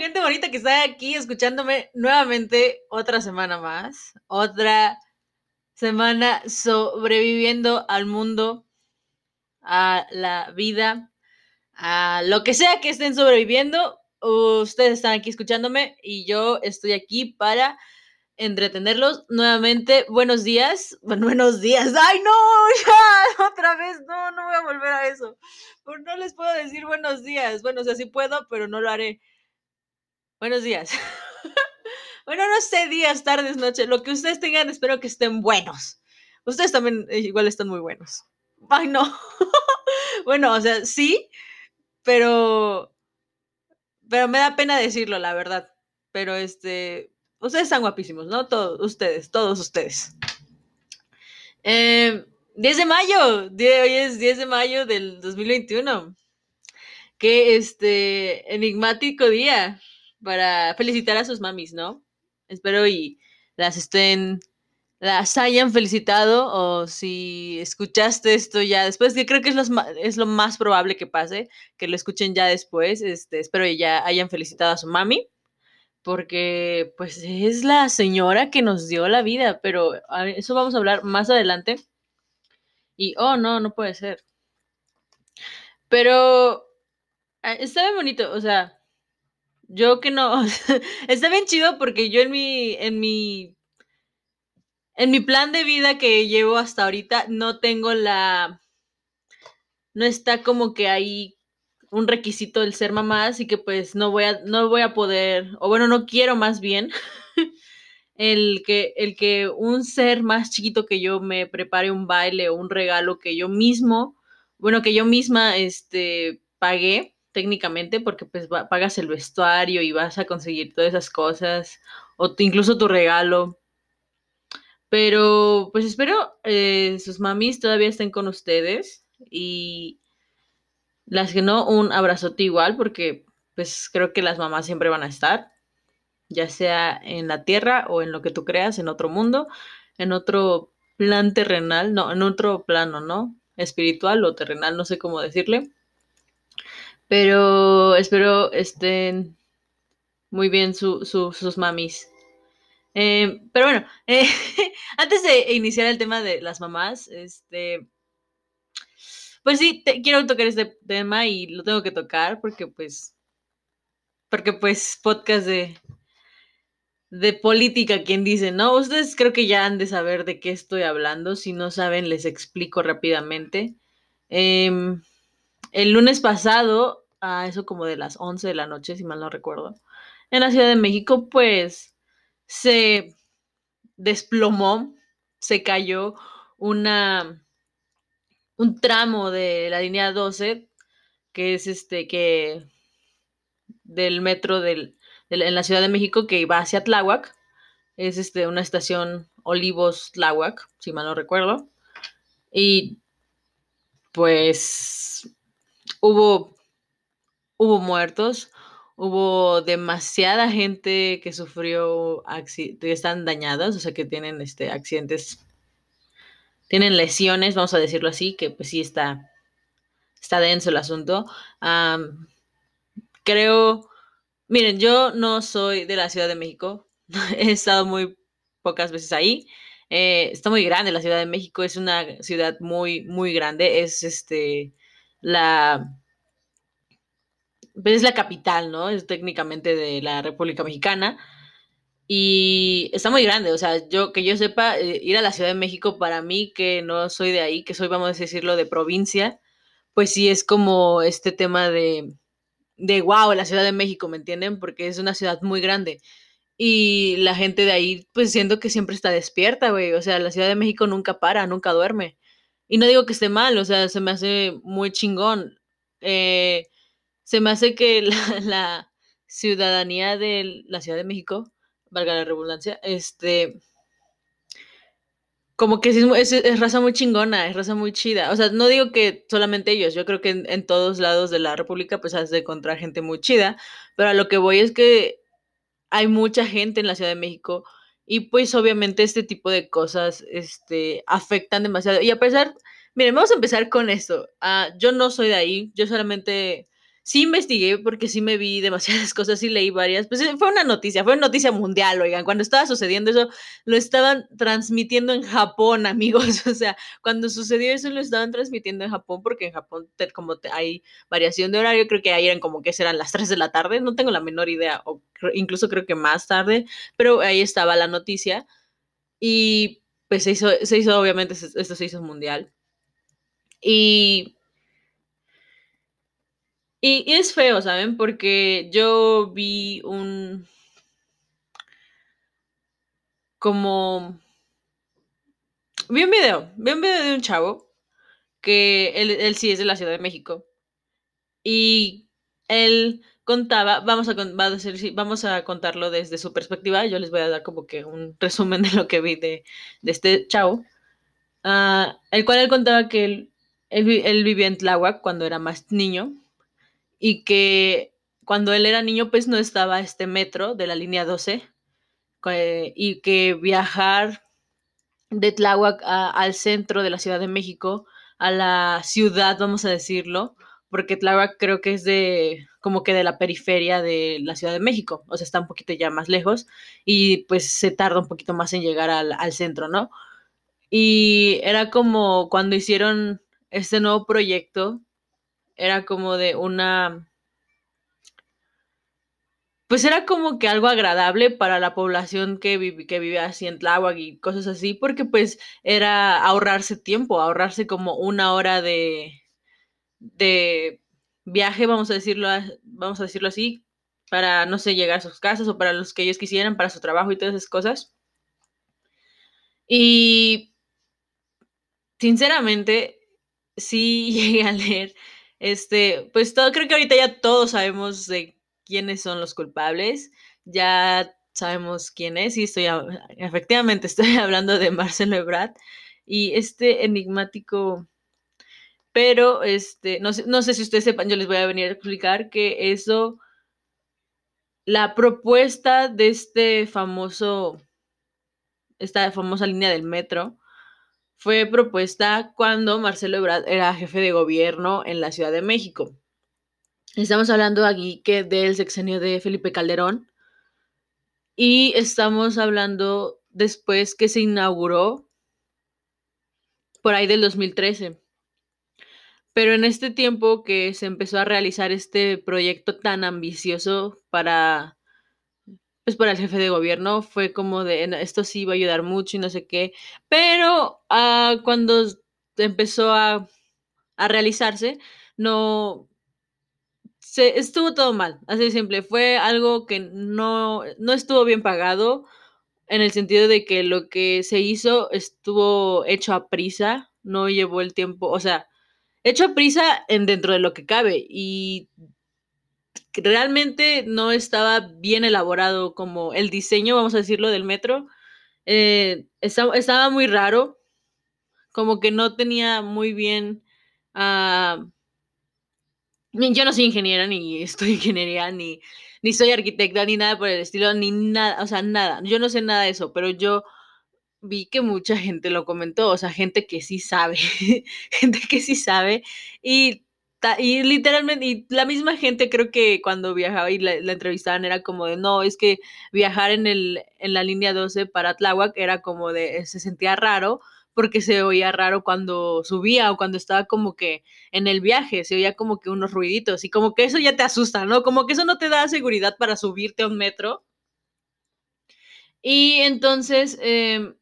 gente bonita que está aquí escuchándome nuevamente otra semana más, otra semana sobreviviendo al mundo, a la vida, a lo que sea que estén sobreviviendo. Ustedes están aquí escuchándome y yo estoy aquí para entretenerlos nuevamente. Buenos días. Bueno, buenos días. ¡Ay, no! Ya, otra vez. No, no voy a volver a eso. No les puedo decir buenos días. Bueno, o sea, sí puedo, pero no lo haré. Buenos días. bueno, no sé, días, tardes, noches. Lo que ustedes tengan, espero que estén buenos. Ustedes también eh, igual están muy buenos. Ay, no. bueno, o sea, sí, pero. Pero me da pena decirlo, la verdad. Pero este Ustedes están guapísimos, ¿no? Todos ustedes, todos ustedes. 10 em, de mayo, hoy es 10 de mayo del 2021. Qué este enigmático día para felicitar a sus mamis, ¿no? Espero y las estén, las hayan felicitado o si escuchaste esto ya después, que creo que es lo, es lo más probable que pase, que lo escuchen ya después, este, espero y ya hayan felicitado a su mami porque pues es la señora que nos dio la vida, pero eso vamos a hablar más adelante. Y, oh, no, no puede ser. Pero ah, está bien bonito, o sea, yo que no, está bien chido porque yo en mi, en mi, en mi plan de vida que llevo hasta ahorita no tengo la, no está como que ahí un requisito el ser mamá, así que pues no voy a, no voy a poder, o bueno, no quiero más bien, el que, el que un ser más chiquito que yo me prepare un baile o un regalo que yo mismo, bueno, que yo misma este, pagué técnicamente, porque pues pagas el vestuario y vas a conseguir todas esas cosas, o incluso tu regalo. Pero pues espero eh, sus mamis todavía estén con ustedes y, las que no, un abrazote igual, porque pues creo que las mamás siempre van a estar, ya sea en la tierra o en lo que tú creas, en otro mundo, en otro plan terrenal, no, en otro plano, ¿no? Espiritual o terrenal, no sé cómo decirle. Pero espero estén muy bien sus mamis. Eh, pero bueno, eh, antes de iniciar el tema de las mamás, este, pues sí, quiero tocar este tema y lo tengo que tocar porque pues, porque pues podcast de, de política, quien dice, ¿no? Ustedes creo que ya han de saber de qué estoy hablando. Si no saben, les explico rápidamente. Em, el lunes pasado, a eso como de las 11 de la noche, si mal no recuerdo, en la Ciudad de México, pues se desplomó, se cayó una un tramo de la línea 12, que es este, que del metro del, en la Ciudad de México que va hacia Tláhuac. Es este, una estación Olivos Tláhuac, si mal no recuerdo. Y pues hubo, hubo muertos, hubo demasiada gente que sufrió, que están dañadas, o sea, que tienen este, accidentes tienen lesiones, vamos a decirlo así, que pues sí está, está denso el asunto. creo, miren, yo no soy de la Ciudad de México, he estado muy pocas veces ahí. Eh, está muy grande la Ciudad de México, es una ciudad muy, muy grande, es este, la, pues es la capital, ¿no? Es técnicamente de la República Mexicana. Y está muy grande, o sea, yo que yo sepa, eh, ir a la Ciudad de México para mí, que no soy de ahí, que soy, vamos a decirlo, de provincia, pues sí es como este tema de, de wow, la Ciudad de México, ¿me entienden? Porque es una ciudad muy grande. Y la gente de ahí, pues siento que siempre está despierta, güey. O sea, la Ciudad de México nunca para, nunca duerme. Y no digo que esté mal, o sea, se me hace muy chingón. Eh, se me hace que la, ciudadanía de la Ciudad de México valga la redundancia, este, como que es, es, raza muy chingona, es raza muy chida. O sea, no digo que solamente ellos, yo creo que en, todos lados de la República pues has de encontrar gente muy chida, pero a lo que voy es que hay mucha gente en la Ciudad de México y pues obviamente este tipo de cosas este, afectan demasiado. Y a pesar, miren, vamos a empezar con esto. Ah, yo no soy de ahí, yo solamente sí investigué porque sí me vi demasiadas cosas y leí varias. Pues eh, fue una noticia, fue una noticia mundial, oigan. Cuando estaba sucediendo eso, lo estaban transmitiendo en Japón, amigos. O sea, cuando sucedió eso, lo estaban transmitiendo en Japón porque en Japón, como hay variación de horario, creo que ahí eran como que serán las 3 de la tarde, no tengo la menor idea, o incluso creo que más tarde, pero ahí estaba la noticia. Y pues se hizo, se hizo obviamente, esto se hizo mundial. Y y, es feo, ¿saben? Porque yo vi un... como... Vi un video, vi un video de un chavo que él, sí es de la Ciudad de México. Y él contaba, vamos a, vamos a contarlo desde su perspectiva, yo les voy a dar como que un resumen de lo que vi de, este chavo, uh, el cual él contaba que él, él, vivía en Tláhuac cuando era más niño y que cuando él era niño pues no estaba este metro de la línea 12 y que viajar de Tláhuac al centro de la Ciudad de México, a la ciudad, vamos a decirlo, porque Tláhuac creo que es de como que de la periferia de la Ciudad de México, o sea, está un poquito ya más lejos y pues se tarda un poquito más en llegar al, al centro, ¿no? Y era como cuando hicieron este nuevo proyecto era como de una... Pues era como que algo agradable para la población que, que vive así en Tláhuac y cosas así, porque pues era ahorrarse tiempo, ahorrarse como una hora de, de viaje, vamos a decirlo, vamos a decirlo así, para, no sé, llegar a sus casas o para los que ellos quisieran, para su trabajo y todas esas cosas. Y sinceramente, sí llegué a leer este, pues todo, creo que ahorita ya todos sabemos de quiénes son los culpables. Ya sabemos quién es y estoy, efectivamente, estoy hablando de Marcelo Ebrard y este enigmático, pero este, no sé, no sé si ustedes sepan, yo les voy a venir a explicar que eso, la propuesta de este famoso, esta famosa línea del metro, fue propuesta cuando Marcelo Ebrard era jefe de gobierno en la Ciudad de México. Estamos hablando aquí que del sexenio de Felipe Calderón y estamos hablando después que se inauguró por ahí del 2013. Pero en este tiempo que se empezó a realizar este proyecto tan ambicioso para pues para el jefe de gobierno fue como de, esto sí va a ayudar mucho y no sé qué, pero ah, cuando empezó a, a, realizarse, no, se, estuvo todo mal, así de simple, fue algo que no, no estuvo bien pagado en el sentido de que lo que se hizo estuvo hecho a prisa, no llevó el tiempo, o sea, hecho a prisa en dentro de lo que cabe y realmente no estaba bien elaborado como el diseño, vamos a decirlo, del metro. Eh, estaba, muy raro, como que no tenía muy bien... Uh, yo no soy ingeniera, ni estoy ingeniería, ni, ni soy arquitecta, ni nada por el estilo, ni nada, o sea, nada. Yo no sé nada de eso, pero yo vi que mucha gente lo comentó, o sea, gente que sí sabe, gente que sí sabe, y y literalmente, y la misma gente creo que cuando viajaba y la, entrevistaban era como de, no, es que viajar en, el, en la línea 12 para Tláhuac era como de, se sentía raro porque se oía raro cuando subía o cuando estaba como que en el viaje, se oía como que unos ruiditos y como que eso ya te asusta, ¿no? Como que eso no te da seguridad para subirte a un metro. Y entonces, eh,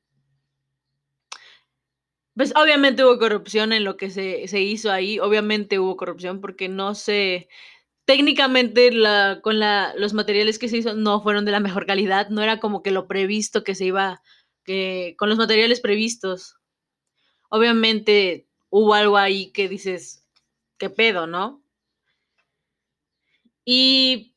pues obviamente hubo corrupción en lo que se, hizo ahí, obviamente hubo corrupción porque no sé, técnicamente la, con la, los materiales que se hizo no fueron de la mejor calidad, no era como que lo previsto que se iba, que con los materiales previstos. Obviamente hubo algo ahí que dices, ¿qué pedo, no? Y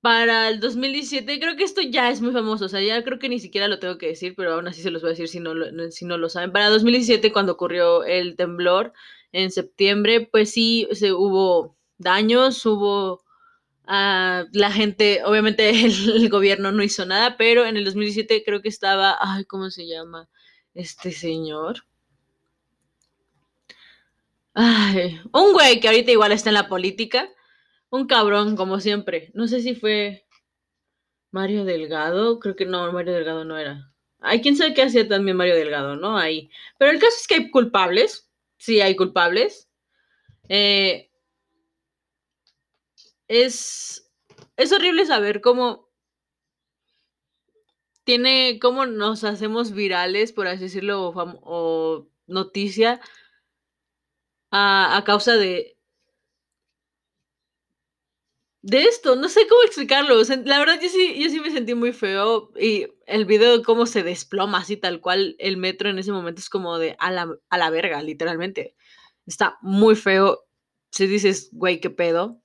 para el 2017, creo que esto ya es muy famoso, o sea, ya creo que ni siquiera lo tengo que decir, pero aún así se los voy a decir si no lo, si no lo saben. Para 2017, cuando ocurrió el temblor en septiembre, pues sí, se, hubo daños, hubo... Uh, la gente, obviamente el, gobierno no hizo nada, pero en el 2017 creo que estaba, ay, ¿cómo se llama? Este señor. Ay, un güey que ahorita igual está en la política. Un cabrón, como siempre. No sé si fue Mario Delgado. Creo que no, Mario Delgado no era. Hay quien sabe qué hacía también Mario Delgado, ¿no? Ahí. Pero el caso es que hay culpables. Sí, hay culpables. Eh, es, es horrible saber cómo tiene, cómo nos hacemos virales, por así decirlo, o, o noticia a, a causa de, de esto. No sé cómo explicarlo. la verdad, yo sí, yo sí me sentí muy feo. Y el video de cómo se desploma así tal cual el metro en ese momento es como de a la, a la verga, literalmente. Está muy feo. Si dices, güey, qué pedo.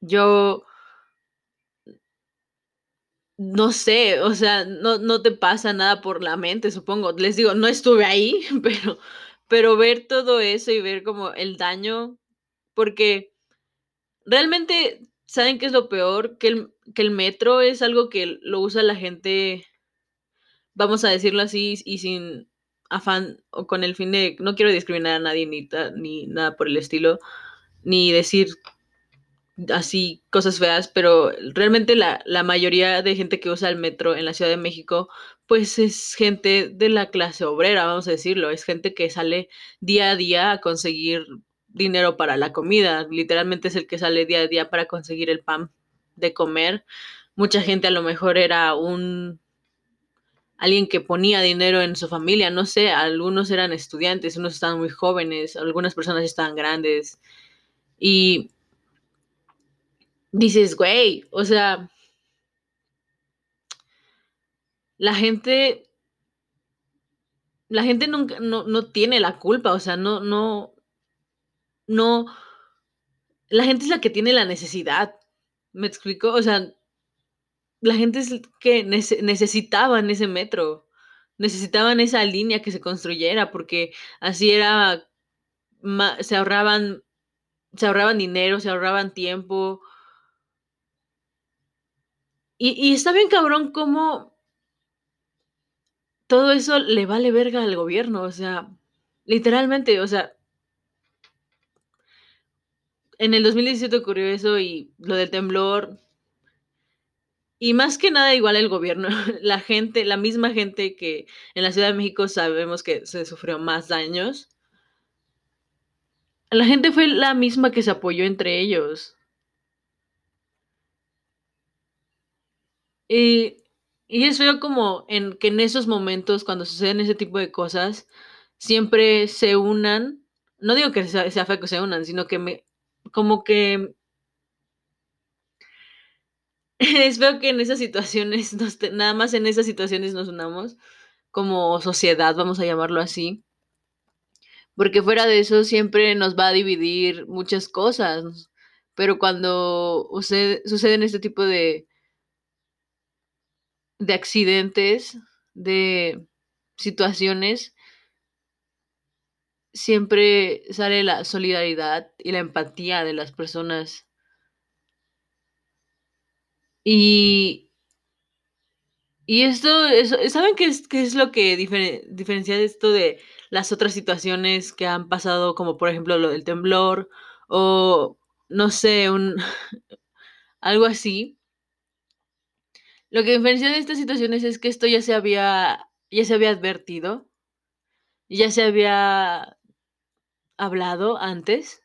Yo no sé, o sea, no, no te pasa nada por la mente, supongo. Les digo, no estuve ahí, pero, pero ver todo eso y ver como el daño, porque realmente, ¿saben qué es lo peor? Que el, que el metro es algo que lo usa la gente, vamos a decirlo así, y sin afán o con el fin de, no quiero discriminar a nadie ni, ni nada por el estilo, ni decir así cosas feas, pero realmente la, la mayoría de gente que usa el metro en la Ciudad de México, pues es gente de la clase obrera, vamos a decirlo, es gente que sale día a día a conseguir dinero para la comida, literalmente es el que sale día a día para conseguir el pan de comer. Mucha gente a lo mejor era un alguien que ponía dinero en su familia, no sé, algunos eran estudiantes, unos estaban muy jóvenes, algunas personas estaban grandes y dices, güey, o sea, la gente, la gente nunca, no, no tiene la culpa, o sea, no, no, no, la gente es la que tiene la necesidad, ¿me explico? O sea, la gente es que nece- necesitaban ese metro, necesitaban esa línea que se construyera, porque así era, se ahorraban, se ahorraban dinero, se ahorraban tiempo, y, y está bien cabrón cómo todo eso le vale verga al gobierno, o sea, literalmente, o sea, en el 2017 ocurrió eso y lo del temblor. Y más que nada, igual el gobierno, la gente, la misma gente que en la Ciudad de México sabemos que se sufrió más daños. La gente fue la misma que se apoyó entre ellos. Y, y es feo como en que en esos momentos, cuando suceden ese tipo de cosas, siempre se unan. No digo que sea, feo que se unan, sino que me, como que es feo que en esas situaciones, nos nada más en esas situaciones nos unamos como sociedad, vamos a llamarlo así, porque fuera de eso siempre nos va a dividir muchas cosas, pero cuando sucede- suceden este tipo de, de accidentes, de situaciones, siempre sale la solidaridad y la empatía de las personas. Y, y esto, es- ¿saben qué es, qué es lo que difere- diferencia esto de las otras situaciones que han pasado, como por ejemplo lo del temblor o no sé, un, algo así? Lo que diferencia de estas situaciones es que esto ya se había, ya se había advertido, ya se había hablado antes.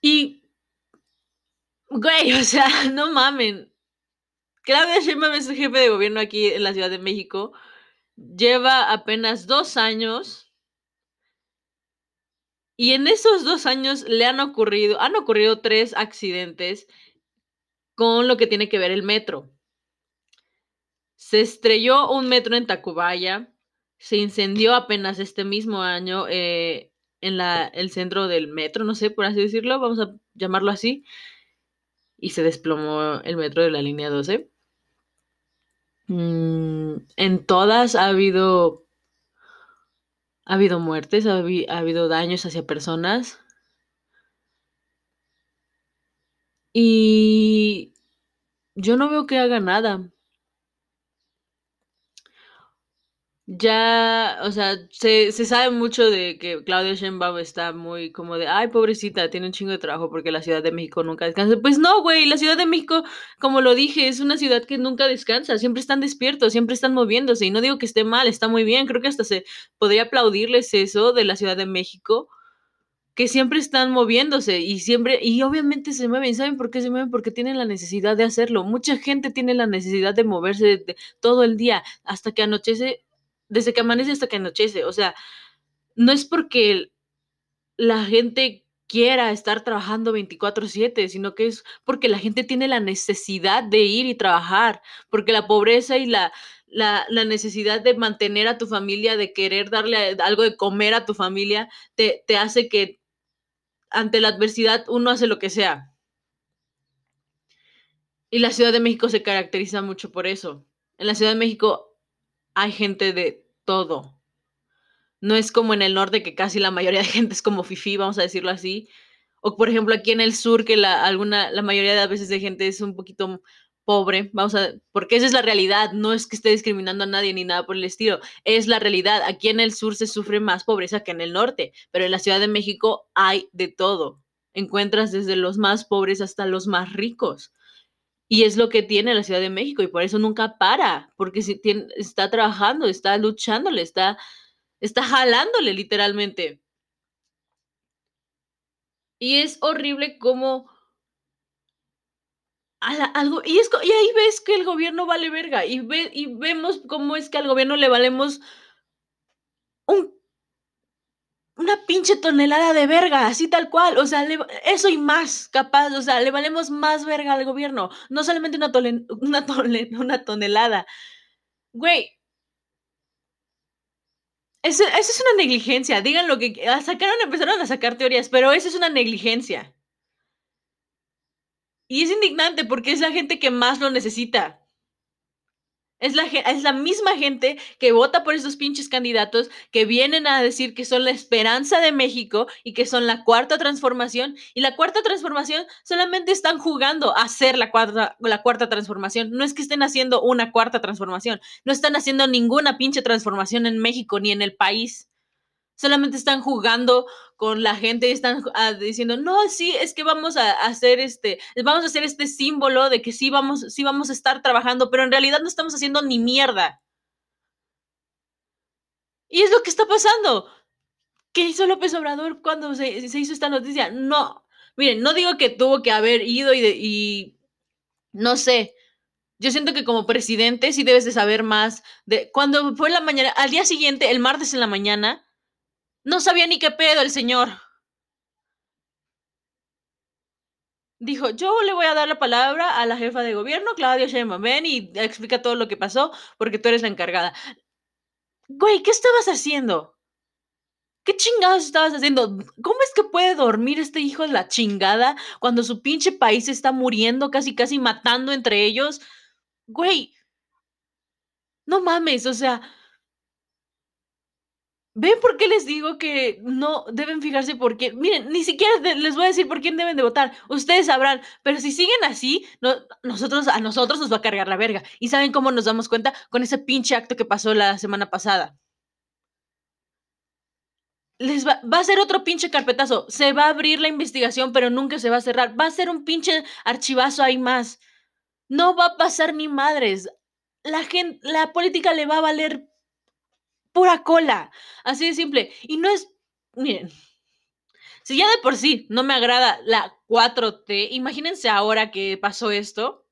Y, güey, o sea, no mamen. Claudia Sheinbaum es el jefe de gobierno aquí en la Ciudad de México. Lleva apenas dos años y en esos dos años le han ocurrido, han ocurrido tres accidentes con lo que tiene que ver el metro. Se estrelló un metro en Tacubaya, se incendió apenas este mismo año eh, en la, el centro del metro, no sé, por así decirlo, vamos a llamarlo así, y se desplomó el metro de la línea 12. Mm, en todas ha habido, ha habido muertes, ha, habi- ha habido daños hacia personas, y yo no veo que haga nada. Ya, o sea, se, se sabe mucho de que Claudia Sheinbaum está muy como de, ay, pobrecita, tiene un chingo de trabajo porque la Ciudad de México nunca descansa. Pues no, güey, la Ciudad de México, como lo dije, es una ciudad que nunca descansa, siempre están despiertos, siempre están moviéndose, y no digo que esté mal, está muy bien, creo que hasta se podría aplaudirles eso de la Ciudad de México, que siempre están moviéndose y siempre, y obviamente se mueven, ¿saben por qué se mueven? Porque tienen la necesidad de hacerlo. Mucha gente tiene la necesidad de moverse todo el día hasta que anochece desde que amanece hasta que anochece. O sea, no es porque la gente quiera estar trabajando 24/7, sino que es porque la gente tiene la necesidad de ir y trabajar, porque la pobreza y la, la, necesidad de mantener a tu familia, de querer darle algo de comer a tu familia, te, te hace que ante la adversidad uno hace lo que sea. Y la Ciudad de México se caracteriza mucho por eso. En la Ciudad de México hay gente de todo. No es como en el norte que casi la mayoría de gente es como fifi, vamos a decirlo así. O por ejemplo aquí en el sur que la, alguna, la mayoría de veces de gente es un poquito pobre, vamos a, porque esa es la realidad, no es que esté discriminando a nadie ni nada por el estilo, es la realidad. Aquí en el sur se sufre más pobreza que en el norte, pero en la Ciudad de México hay de todo. Encuentras desde los más pobres hasta los más ricos. Y es lo que tiene la Ciudad de México y por eso nunca para, porque si tiene, está trabajando, está luchándole, está, está jalándole literalmente. Y es horrible como algo, y, es, y ahí ves que el gobierno vale verga, y, ve, y vemos cómo es que al gobierno le valemos un, una pinche tonelada de verga, así tal cual, o sea, eso y más, capaz, o sea, le valemos más verga al gobierno, no solamente una, una, una tonelada. Güey, eso, eso, es una negligencia, digan lo que, sacaron, empezaron a sacar teorías, pero eso es una negligencia. Y es indignante porque es la gente que más lo necesita. Es la, es la misma gente que vota por esos pinches candidatos que vienen a decir que son la esperanza de México y que son la cuarta transformación. Y la cuarta transformación solamente están jugando a ser la cuarta, la cuarta transformación. No es que estén haciendo una cuarta transformación. No están haciendo ninguna pinche transformación en México ni en el país solamente están jugando con la gente y están uh, diciendo, no, sí, es que vamos a hacer este, vamos a hacer este símbolo de que sí vamos, sí vamos a estar trabajando, pero en realidad no estamos haciendo ni mierda. Y es lo que está pasando. ¿Qué hizo López Obrador cuando se, se hizo esta noticia? No, miren, no digo que tuvo que haber ido y, de, y no sé, yo siento que como presidente sí debes de saber más de cuando fue la mañana, al día siguiente, el martes en la mañana, no sabía ni qué pedo el señor. Dijo, yo le voy a dar la palabra a la jefa de gobierno, Claudia Sheinbaum, ven y explica todo lo que pasó, porque tú eres la encargada. Güey, ¿qué estabas haciendo? ¿Qué chingados estabas haciendo? ¿Cómo es que puede dormir este hijo de la chingada cuando su pinche país está muriendo, casi casi matando entre ellos? Güey, no mames, o sea, ¿Ven por qué les digo que no deben fijarse por qué? Miren, ni siquiera les voy a decir por quién deben de votar. Ustedes sabrán, pero si siguen así, no, nosotros, a nosotros nos va a cargar la verga. ¿Y saben cómo nos damos cuenta? Con ese pinche acto que pasó la semana pasada. Les va, va a ser otro pinche carpetazo. Se va a abrir la investigación, pero nunca se va a cerrar. Va a ser un pinche archivazo ahí más. No va a pasar ni madres. La gente, la política le va a valer pura cola. Así de simple. Y no es, miren, si ya de por sí no me agrada la 4T, imagínense ahora que pasó esto.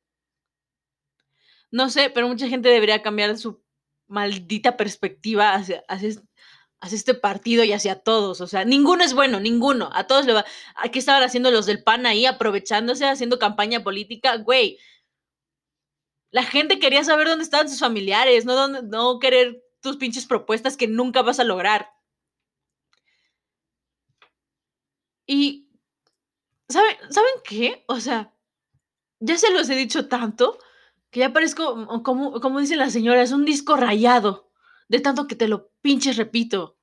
No sé, pero mucha gente debería cambiar su maldita perspectiva hacia, este partido y hacia todos. O sea, ninguno es bueno, ninguno. A todos le va. Aquí estaban haciendo los del PAN ahí, aprovechándose, haciendo campaña política. Güey, la gente quería saber dónde estaban sus familiares, no, no querer tus pinches propuestas que nunca vas a lograr. Y, ¿saben, ¿saben qué? O sea, ya se los he dicho tanto que ya parezco, como, como dicen las señoras, un disco rayado, de tanto que te lo pinches repito.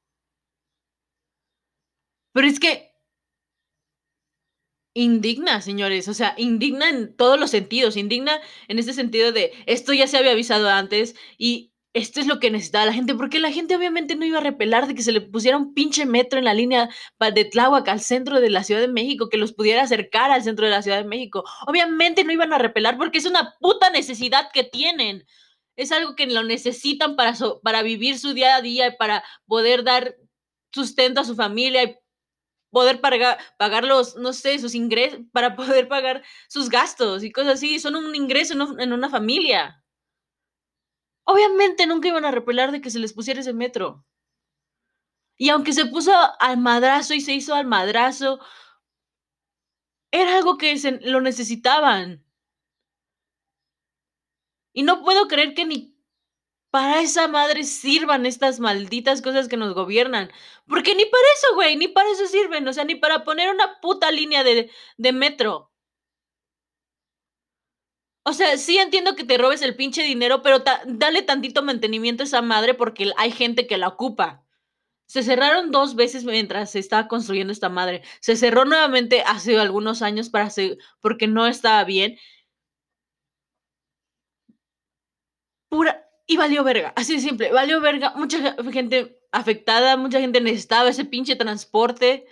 Pero es que indigna, señores, o sea, indigna en todos los sentidos, indigna en este sentido de esto ya se había avisado antes y esto es lo que necesitaba la gente, porque la gente obviamente no iba a repelar de que se le pusiera un pinche metro en la línea de Tláhuac al centro de la Ciudad de México, que los pudiera acercar al centro de la Ciudad de México. Obviamente no iban a repelar porque es una puta necesidad que tienen. Es algo que lo necesitan para, para vivir su día a día y para poder dar sustento a su familia y poder pagar, pagar los, no sé, sus ingresos, para poder pagar sus gastos y cosas así. Son un ingreso en una familia. Obviamente nunca iban a repelar de que se les pusiera ese metro. Y aunque se puso al madrazo y se hizo al madrazo, era algo que se, lo necesitaban. Y no puedo creer que ni para esa madre sirvan estas malditas cosas que nos gobiernan. Porque ni para eso, güey, ni para eso sirven. O sea, ni para poner una puta línea de, de metro. O sea, sí entiendo que te robes el pinche dinero, pero dale tantito mantenimiento a esa madre porque hay gente que la ocupa. Se cerraron dos veces mientras se estaba construyendo esta madre. Se cerró nuevamente hace algunos años para porque no estaba bien. Pura y valió verga, así de simple, valió verga, mucha gente afectada, mucha gente necesitaba ese pinche transporte.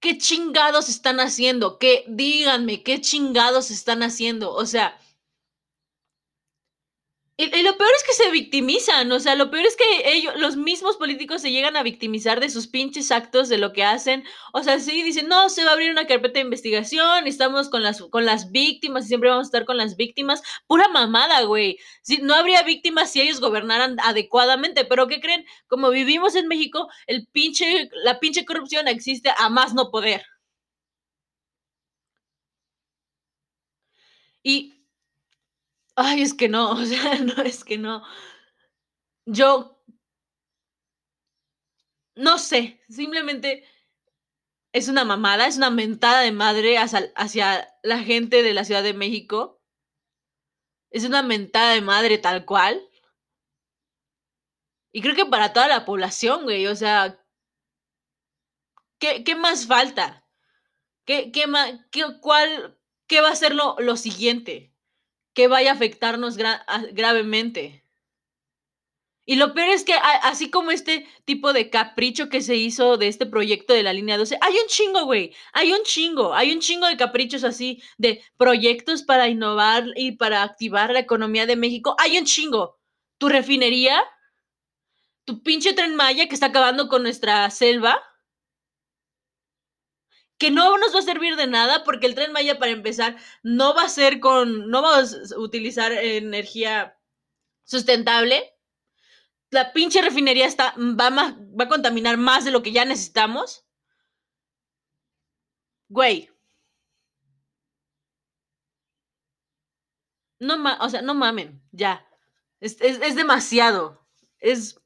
¿Qué chingados están haciendo? ¿Qué? Díganme, ¿qué chingados están haciendo? O sea, y, lo peor es que se victimizan, o sea, lo peor es que ellos, los mismos políticos se llegan a victimizar de sus pinches actos, de lo que hacen. O sea, sí dicen, no, se va a abrir una carpeta de investigación, estamos con las, con las víctimas y siempre vamos a estar con las víctimas. Pura mamada, güey. Si, no habría víctimas si ellos gobernaran adecuadamente, pero ¿qué creen? Como vivimos en México, el pinche, la pinche corrupción existe a más no poder. Y Ay, es que no, o sea, no, es que no. Yo no sé, simplemente es una mamada, es una mentada de madre hacia, hacia, la gente de la Ciudad de México. Es una mentada de madre tal cual. Y creo que para toda la población, güey, o sea, ¿qué, qué más falta? ¿Qué, qué, qué, cuál, ¿Qué va a ser lo, lo siguiente? Que vaya a afectarnos gravemente. Y lo peor es que así como este tipo de capricho que se hizo de este proyecto de la línea 12, hay un chingo, güey, hay un chingo, hay un chingo de caprichos así, de proyectos para innovar y para activar la economía de México, hay un chingo. Tu refinería, tu pinche tren Maya que está acabando con nuestra selva, que no nos va a servir de nada porque el tren Maya para empezar no va a ser con, no vamos a utilizar energía sustentable. La pinche refinería está, va, va a contaminar más de lo que ya necesitamos. Güey. No, o sea, no mamen, ya. Es, es demasiado. Es,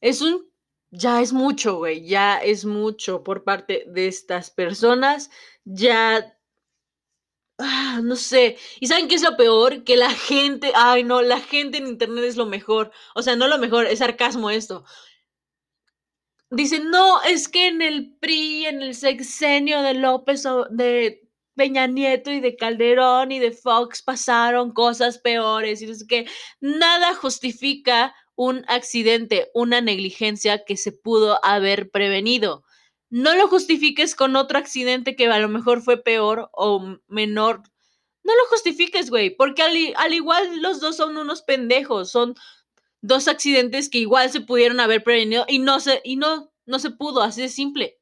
es un ya es mucho, güey, ya es mucho por parte de estas personas, ya, ah, no sé, y ¿saben qué es lo peor? Que la gente, ay no, la gente en Internet es lo mejor, o sea, no lo mejor, es sarcasmo esto. Dicen, no, es que en el PRI, en el sexenio de López, de Peña Nieto y de Calderón y de Fox pasaron cosas peores y es que nada justifica un accidente, una negligencia que se pudo haber prevenido. No lo justifiques con otro accidente que a lo mejor fue peor o menor. No lo justifiques, güey, porque al, igual los dos son unos pendejos, son dos accidentes que igual se pudieron haber prevenido y no se, y no, no se pudo, así de simple.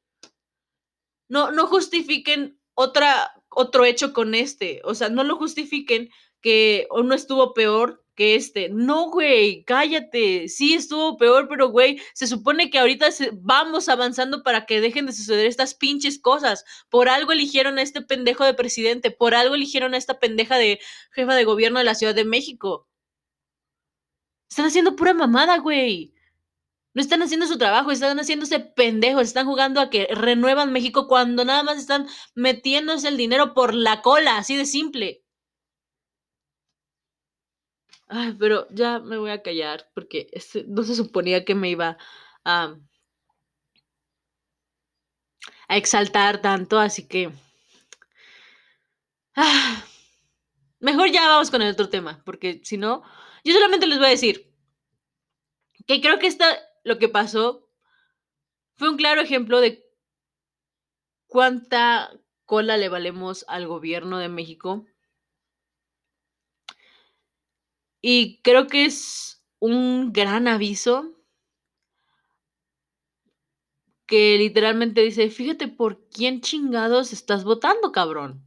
No, no justifiquen otra, otro hecho con este, o sea, no lo justifiquen que uno estuvo peor que este. No, güey, cállate. Sí, estuvo peor, pero, güey, se supone que ahorita vamos avanzando para que dejen de suceder estas pinches cosas. Por algo eligieron a este pendejo de presidente, por algo eligieron a esta pendeja de jefa de gobierno de la Ciudad de México. Están haciendo pura mamada, güey. No están haciendo su trabajo, están haciéndose pendejos, están jugando a que renuevan México cuando nada más están metiéndose el dinero por la cola, así de simple. Ay, pero ya me voy a callar porque no se suponía que me iba a, exaltar tanto, así que... Ah, Mejor ya vamos con el otro tema, porque si no, yo solamente les voy a decir que creo que esta, lo que pasó fue un claro ejemplo de cuánta cola le valemos al gobierno de México. Y creo que es un gran aviso que literalmente dice, fíjate por quién chingados estás votando, cabrón.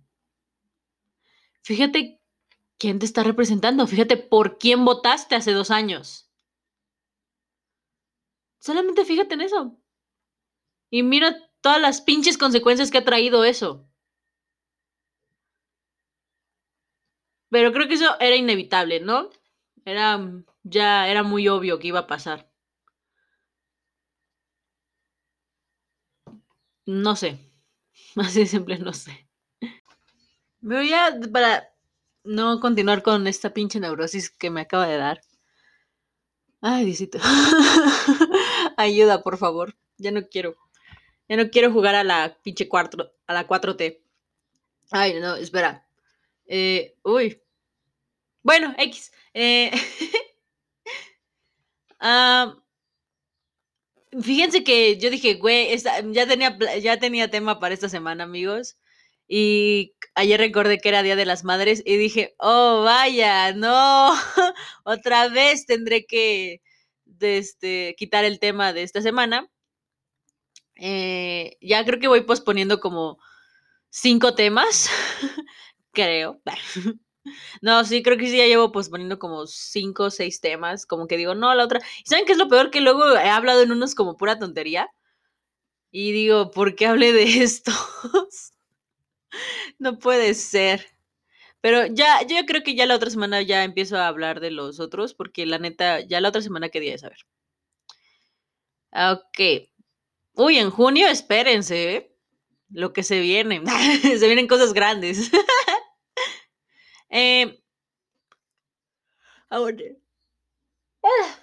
Fíjate quién te está representando, fíjate por quién votaste hace dos años. Solamente fíjate en eso. Y mira todas las pinches consecuencias que ha traído eso. Pero creo que eso era inevitable, ¿no? Era ya era muy obvio que iba a pasar. No sé. Así de simple, no sé. Pero ya para no continuar con esta pinche neurosis que me acaba de dar. Ay, Diosito. Ayuda, por favor. Ya no quiero. Ya no quiero jugar a la pinche cuatro, a la 4T. Ay, no, espera. Eh, uy. Bueno, X. Eh, ah, fíjense que yo dije, güey, ya, tenía, ya tenía tema para esta semana, amigos. Y ayer recordé que era Día de las Madres y dije, oh, vaya, no, otra vez tendré que este, quitar el tema de esta semana. Eh, ya creo que voy posponiendo como cinco temas, creo. No, sí, creo que sí, ya llevo posponiendo como cinco o seis temas, como que digo, no, la otra. ¿Y saben qué es lo peor? Que luego he hablado en unos como pura tontería. Y digo, ¿por qué hablé de estos? no puede ser. Pero ya, yo creo que ya la otra semana ya empiezo a hablar de los otros, porque la neta, ya la otra semana quería saber. Ok. Uy, en junio, espérense, ¿eh? Lo que se viene. se vienen cosas grandes. eh, ahora. Ah.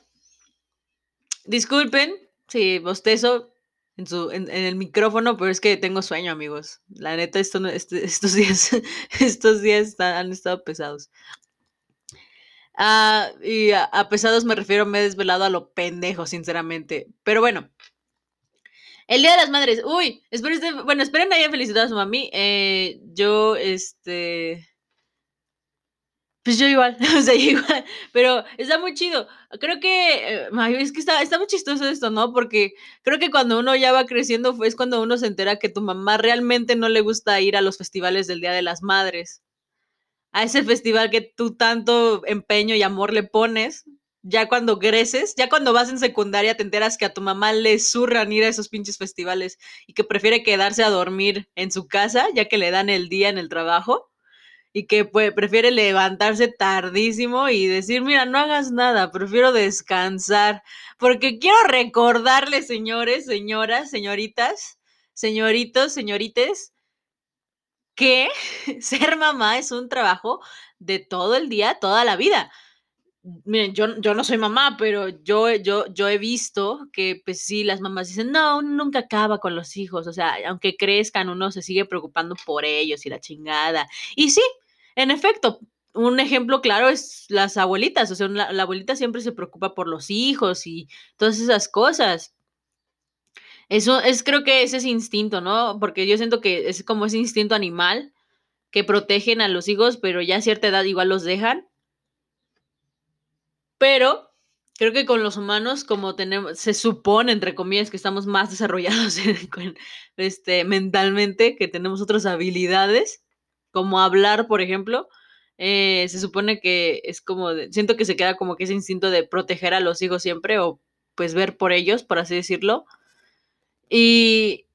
Disculpen si bostezo en, su, en, el micrófono, pero es que tengo sueño, amigos. La neta, esto, este, estos días, estos días han estado pesados. Ah, y a, a, pesados me refiero, me he desvelado a lo pendejo, sinceramente. Pero bueno, el Día de las Madres. Uy, esperen, bueno, esperen haya felicitado a su mami. Eh, yo, este... Pues yo igual, o sea, igual, pero está muy chido. Creo que, eh, es que está, está muy chistoso esto, ¿no? Porque creo que cuando uno ya va creciendo es cuando uno se entera que tu mamá realmente no le gusta ir a los festivales del Día de las Madres. A ese festival que tú tanto empeño y amor le pones, ya cuando creces, ya cuando vas en secundaria te enteras que a tu mamá le zurran ir a esos pinches festivales y que prefiere quedarse a dormir en su casa ya que le dan el día en el trabajo y que pues, prefiere levantarse tardísimo y decir, mira, no hagas nada, prefiero descansar, porque quiero recordarles, señores, señoras, señoritas, señoritos, señorites, que ser mamá es un trabajo de todo el día, toda la vida miren, yo, yo no soy mamá, pero yo, yo, yo he visto que, pues sí, las mamás dicen, no, nunca acaba con los hijos, o sea, aunque crezcan, uno se sigue preocupando por ellos y la chingada. Y sí, en efecto, un ejemplo claro es las abuelitas, o sea, la, abuelita siempre se preocupa por los hijos y todas esas cosas. Eso es, creo que ese es instinto, ¿no? Porque yo siento que es como ese instinto animal que protegen a los hijos, pero ya a cierta edad igual los dejan. Pero creo que con los humanos, como tenemos, se supone, entre comillas, que estamos más desarrollados este, mentalmente, que tenemos otras habilidades, como hablar, por ejemplo, eh, se supone que es como, siento que se queda como que ese instinto de proteger a los hijos siempre, o pues ver por ellos, por así decirlo. Y,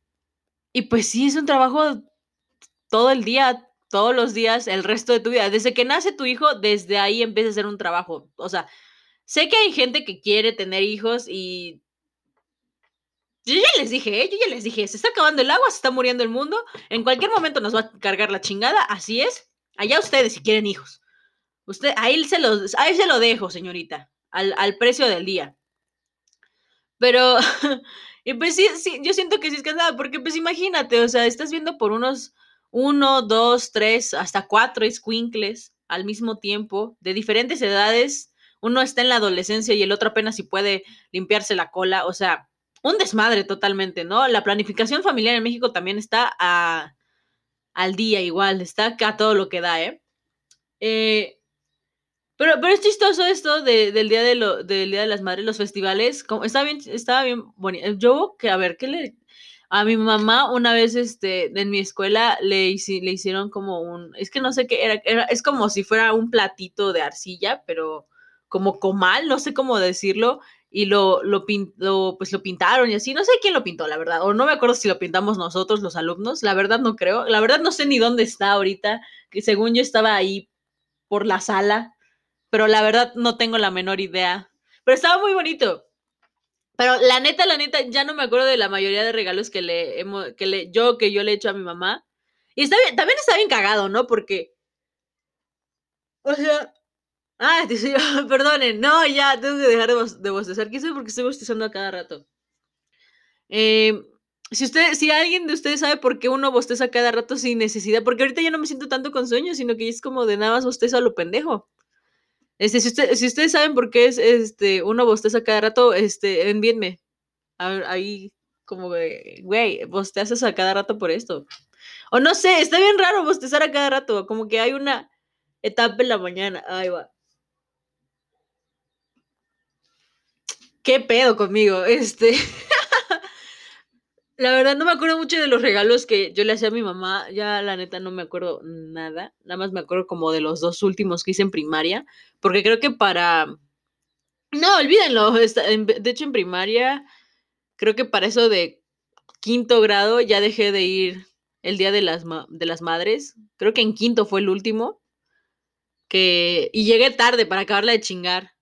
y pues sí, es un trabajo todo el día, todos los días, el resto de tu vida. Desde que nace tu hijo, desde ahí empieza a ser un trabajo. O sea, Sé que hay gente que quiere tener hijos y yo ya les dije, ¿eh? yo ya les dije, se está acabando el agua, se está muriendo el mundo, en cualquier momento nos va a cargar la chingada, así es. Allá ustedes si quieren hijos. Usted, ahí se los, ahí se lo dejo, señorita, al, al precio del día. Pero, y pues sí, sí, yo siento que sí es cansada, porque pues imagínate, o sea, estás viendo por unos uno, dos, tres, hasta cuatro squinkles al mismo tiempo, de diferentes edades. Uno está en la adolescencia y el otro apenas si puede limpiarse la cola. O sea, un desmadre totalmente, ¿no? La planificación familiar en México también está a, al día igual, está acá todo lo que da, ¿eh? eh pero, pero es chistoso esto del, día de lo, del Día de las Madres, los festivales. Como, estaba bien, estaba bien bonito. Yo, que a ver, ¿qué le, a mi mamá una vez este, en mi escuela le, hicieron como un, es que no sé qué era, era, es como si fuera un platito de arcilla, pero como comal, no sé cómo decirlo, y lo, lo, pues lo pintaron y así, no sé quién lo pintó, la verdad, o no me acuerdo si lo pintamos nosotros los alumnos, la verdad no creo, la verdad no sé ni dónde está ahorita, que según yo estaba ahí por la sala, pero la verdad no tengo la menor idea, pero estaba muy bonito. Pero la neta, la neta, ya no me acuerdo de la mayoría de regalos que le hemos, que le, yo, que yo le he hecho a mi mamá. Y está bien, también está bien cagado, ¿no? Porque. O sea. Ah, perdonen, no, ya, tengo que dejar de, de bostezar. ¿Qué porque estoy bostezando a cada rato? Eh, si si alguien de ustedes sabe por qué uno bosteza cada rato sin necesidad, porque ahorita ya no me siento tanto con sueño, sino que es como de nada más bostezo a lo pendejo. Este, si, usted, si ustedes saben por qué es este, uno bosteza cada rato, este, envíenme. Ahí, como güey, bostezas a cada rato por esto. O no sé, está bien raro bostezar a cada rato, como que hay una etapa en la mañana. Ahí va. ¿Qué pedo conmigo? Este. La verdad no me acuerdo mucho de los regalos que yo le hacía a mi mamá, ya la neta no me acuerdo nada, nada más me acuerdo como de los dos últimos que hice en primaria, porque creo que para... No, olvídenlo, de hecho en primaria, creo que para eso de quinto grado ya dejé de ir el Día de las, de las Madres, creo que en quinto fue el último, que... y llegué tarde para acabarla de chingar.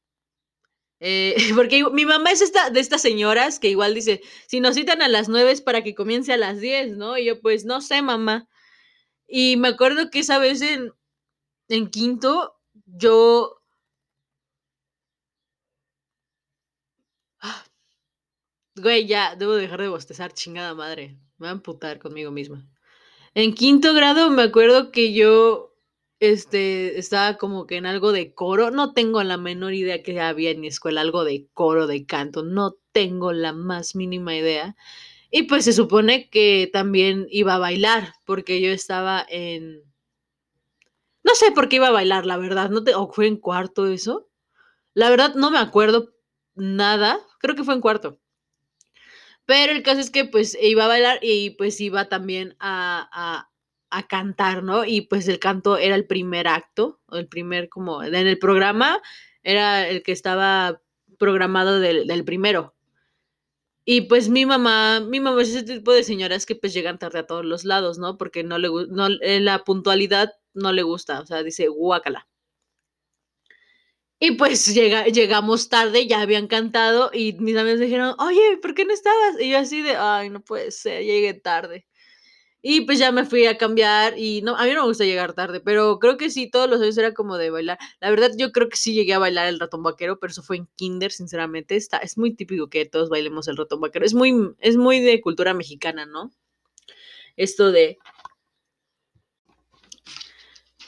Eh, porque mi mamá es esta, de estas señoras que igual dice, si nos citan a las nueve es para que comience a las diez, ¿no? Y yo, pues, no sé, mamá. Y me acuerdo que esa vez en, en quinto, yo... Güey, ya, debo dejar de bostezar, chingada madre. Me voy a amputar conmigo misma. En quinto grado me acuerdo que yo este, estaba como que en algo de coro. No tengo la menor idea que había en mi escuela algo de coro, de canto. No tengo la más mínima idea. Y pues se supone que también iba a bailar, porque yo estaba en... No sé por qué iba a bailar, la verdad. No te... ¿O fue en cuarto eso? La verdad no me acuerdo nada. Creo que fue en cuarto. Pero el caso es que pues iba a bailar y pues iba también a, a cantar, ¿no? Y pues el canto era el primer acto, el primer como en el programa era el que estaba programado del, primero. Y pues mi mamá, mi mamá es ese tipo de señoras que pues llegan tarde a todos los lados, ¿no? Porque no le no, la puntualidad no le gusta, o sea, dice guácala. Y pues llega, llegamos tarde, ya habían cantado y mis amigos dijeron, oye, ¿por qué no estabas? Y yo así de, ay, no puede ser, llegué tarde. Y pues ya me fui a cambiar y no, a mí no me gusta llegar tarde, pero creo que sí, todos los años era como de bailar. La verdad, yo creo que sí llegué a bailar el ratón vaquero, pero eso fue en kinder, sinceramente. Está, es muy típico que todos bailemos el ratón vaquero. Es muy, es muy de cultura mexicana, ¿no? Esto de...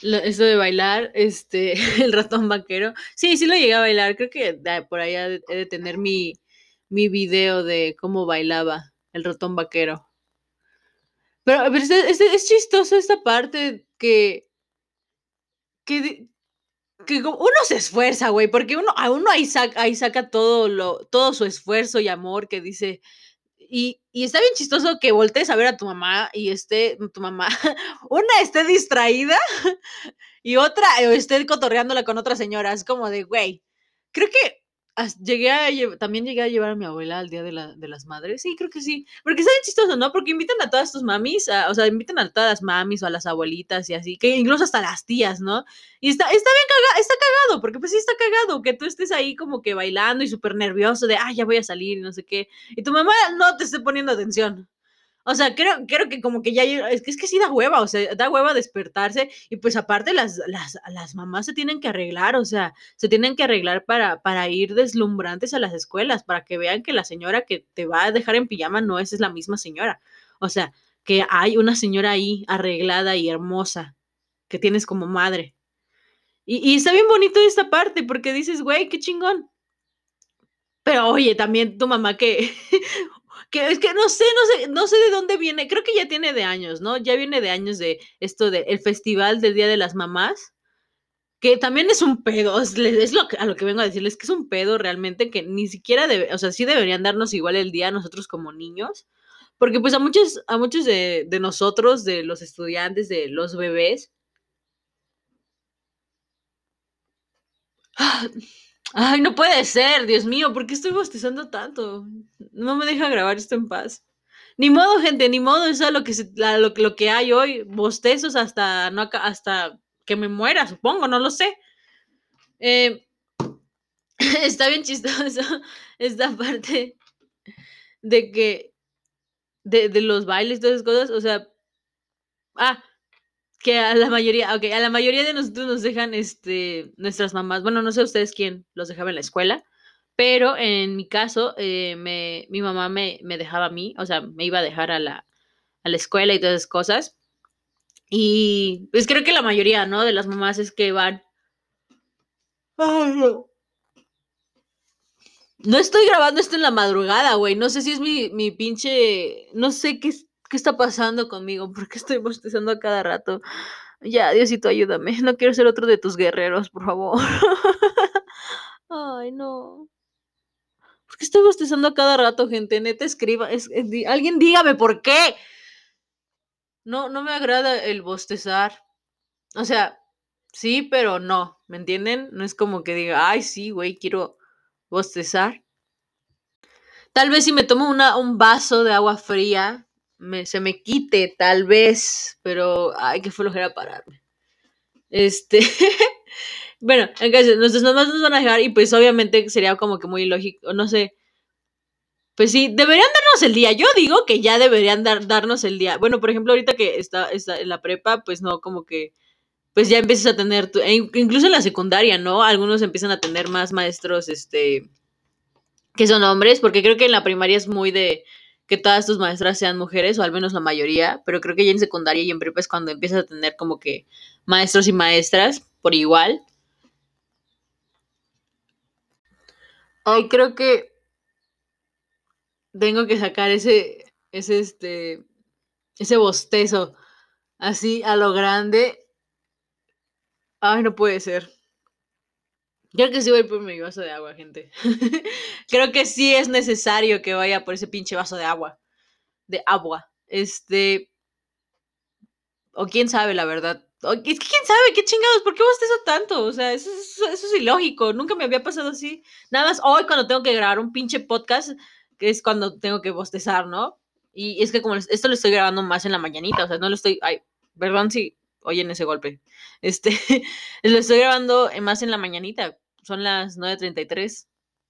esto de bailar, este, el ratón vaquero. Sí, sí lo llegué a bailar. Creo que por ahí he de tener mi, mi video de cómo bailaba el ratón vaquero. Pero, es, es, chistoso esta parte que, que, que uno se esfuerza, güey, porque uno, a uno ahí saca, ahí saca todo, lo, todo su esfuerzo y amor que dice, y, y, está bien chistoso que voltees a ver a tu mamá y esté, tu mamá, una esté distraída y otra esté cotorreándola con otra señora. Es como de, güey, creo que llegué a también llegué a llevar a mi abuela al Día de, la, de las Madres. Sí, creo que sí. Porque está bien chistoso, ¿no? Porque invitan a todas tus mamis, o sea, invitan a todas las mamis o a las abuelitas y así, que incluso hasta las tías, ¿no? Y está, está bien cagado, está cagado, porque pues sí está cagado que tú estés ahí como que bailando y súper nervioso de, ah, ya voy a salir y no sé qué. Y tu mamá no te esté poniendo atención. O sea, creo, creo que como que ya es que, es que sí da hueva, o sea, da hueva despertarse y pues aparte las, las, las mamás se tienen que arreglar, o sea, se tienen que arreglar para, para ir deslumbrantes a las escuelas, para que vean que la señora que te va a dejar en pijama no es, es la misma señora. O sea, que hay una señora ahí arreglada y hermosa que tienes como madre. Y, y está bien bonito esta parte porque dices, güey, qué chingón. Pero oye, también tu mamá que, que es que no sé, no sé, no sé de dónde viene, creo que ya tiene de años, ¿no? Ya viene de años de esto del festival del Día de las Mamás, que también es un pedo, es, lo que, a lo que vengo a decirles, que es un pedo realmente que ni siquiera o sea, sí deberían darnos igual el día a nosotros como niños, porque pues a muchos, a muchos de, de nosotros, de los estudiantes, de los bebés, Ay, no puede ser, Dios mío, ¿por qué estoy bostezando tanto? No me deja grabar esto en paz. Ni modo, gente, ni modo, eso es lo que, la- lo, lo que hay hoy, bostezos hasta, no, hasta que me muera, supongo, no lo sé. Eh, está bien chistoso esta parte de que, de, de los bailes, todas esas cosas, o sea, ah, que a la mayoría, ok, a la mayoría de nosotros nos dejan, este, nuestras mamás, bueno, no sé ustedes quién los dejaba en la escuela, pero en mi caso, eh, me, mi mamá me, me dejaba a mí, o sea, me iba a dejar a la, a la escuela y todas esas cosas. Y pues creo que la mayoría, ¿no? De las mamás es que van. Ay, no. No estoy grabando esto en la madrugada, güey. No sé si es mi, mi pinche. No sé qué, es- qué está pasando conmigo. ¿Por qué estoy bostezando a cada rato? Ya, Diosito, ayúdame. No quiero ser otro de tus guerreros, por favor. Ay, no. ¿Por qué estoy bostezando a cada rato, gente? Neta, escriba. es- es- di- alguien dígame por qué. No, no me agrada el bostezar. O sea, sí, pero no. ¿Me entienden? No es como que diga, ay, sí, güey, quiero bostezar. Tal vez si me tomo una, un vaso de agua fría, me, se me quite, tal vez, pero ay, qué flojera pararme. Este, bueno, entonces nuestras mamás nos van a dejar y pues obviamente sería como que muy ilógico, no sé. Pues sí, deberían darnos el día. Yo digo que ya deberían dar, darnos el día. Bueno, por ejemplo, ahorita que está, está en la prepa, pues no, como que, pues ya empiezas a tener, tu- e in- incluso en la secundaria, ¿no? Algunos empiezan a tener más maestros, este, que son hombres, porque creo que en la primaria es muy de que todas tus maestras sean mujeres, o al menos la mayoría, pero creo que ya en secundaria y en prepa es cuando empiezas a tener como que maestros y maestras por igual. Ay, creo que tengo que sacar ese, ese, este, ese bostezo así a lo grande. Ay, no puede ser. Creo que sí voy por mi vaso de agua, gente. creo que sí es necesario que vaya por ese pinche vaso de agua. De agua. Este, O quién sabe, la verdad. Es que quién sabe, qué chingados, ¿por qué bostezo tanto? O sea, eso, eso, eso es ilógico. Nunca me había pasado así. Nada más hoy cuando tengo que grabar un pinche podcast, que es cuando tengo que bostezar, ¿no? Y es que como esto lo estoy grabando más en la mañanita, o sea, no lo estoy. Ay, perdón si oyen ese golpe. Este, lo estoy grabando más en la mañanita. Son las 9.33.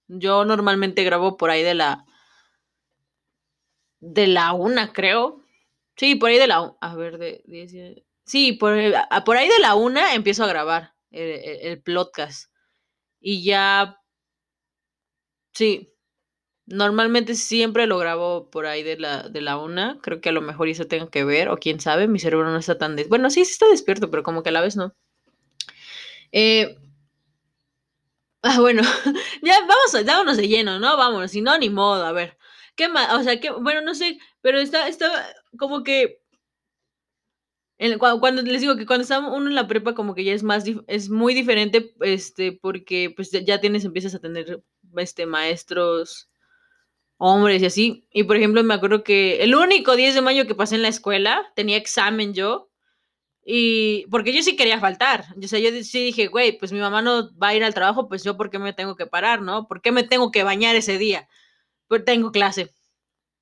Yo normalmente grabo por ahí de la. de la una, creo. Sí, por ahí de la... A ver, de... sí, por, ahí de la una empiezo a grabar el, el- el podcast. Y ya... Sí, normalmente siempre lo grabo por ahí de la, de la una. Creo que a lo mejor eso tenga que ver, o quién sabe, mi cerebro no está tan... des- Bueno, sí, sí está despierto, pero como que a la vez no. Eh, ah, bueno, ya vamos, a, vámonos de lleno, ¿no? Vámonos, si no, ni modo, a ver. ¿Qué más? O sea, que, bueno, no sé, pero está, está como que cuando, les digo que cuando está uno en la prepa como que ya es más es muy diferente este porque pues ya tienes empiezas a tener este maestros hombres y así y por ejemplo me acuerdo que el único 10 de mayo que pasé en la escuela tenía examen yo y porque yo sí quería faltar o sea, yo sí dije güey pues mi mamá no va a ir al trabajo pues yo por qué me tengo que parar no por qué me tengo que bañar ese día pues tengo clase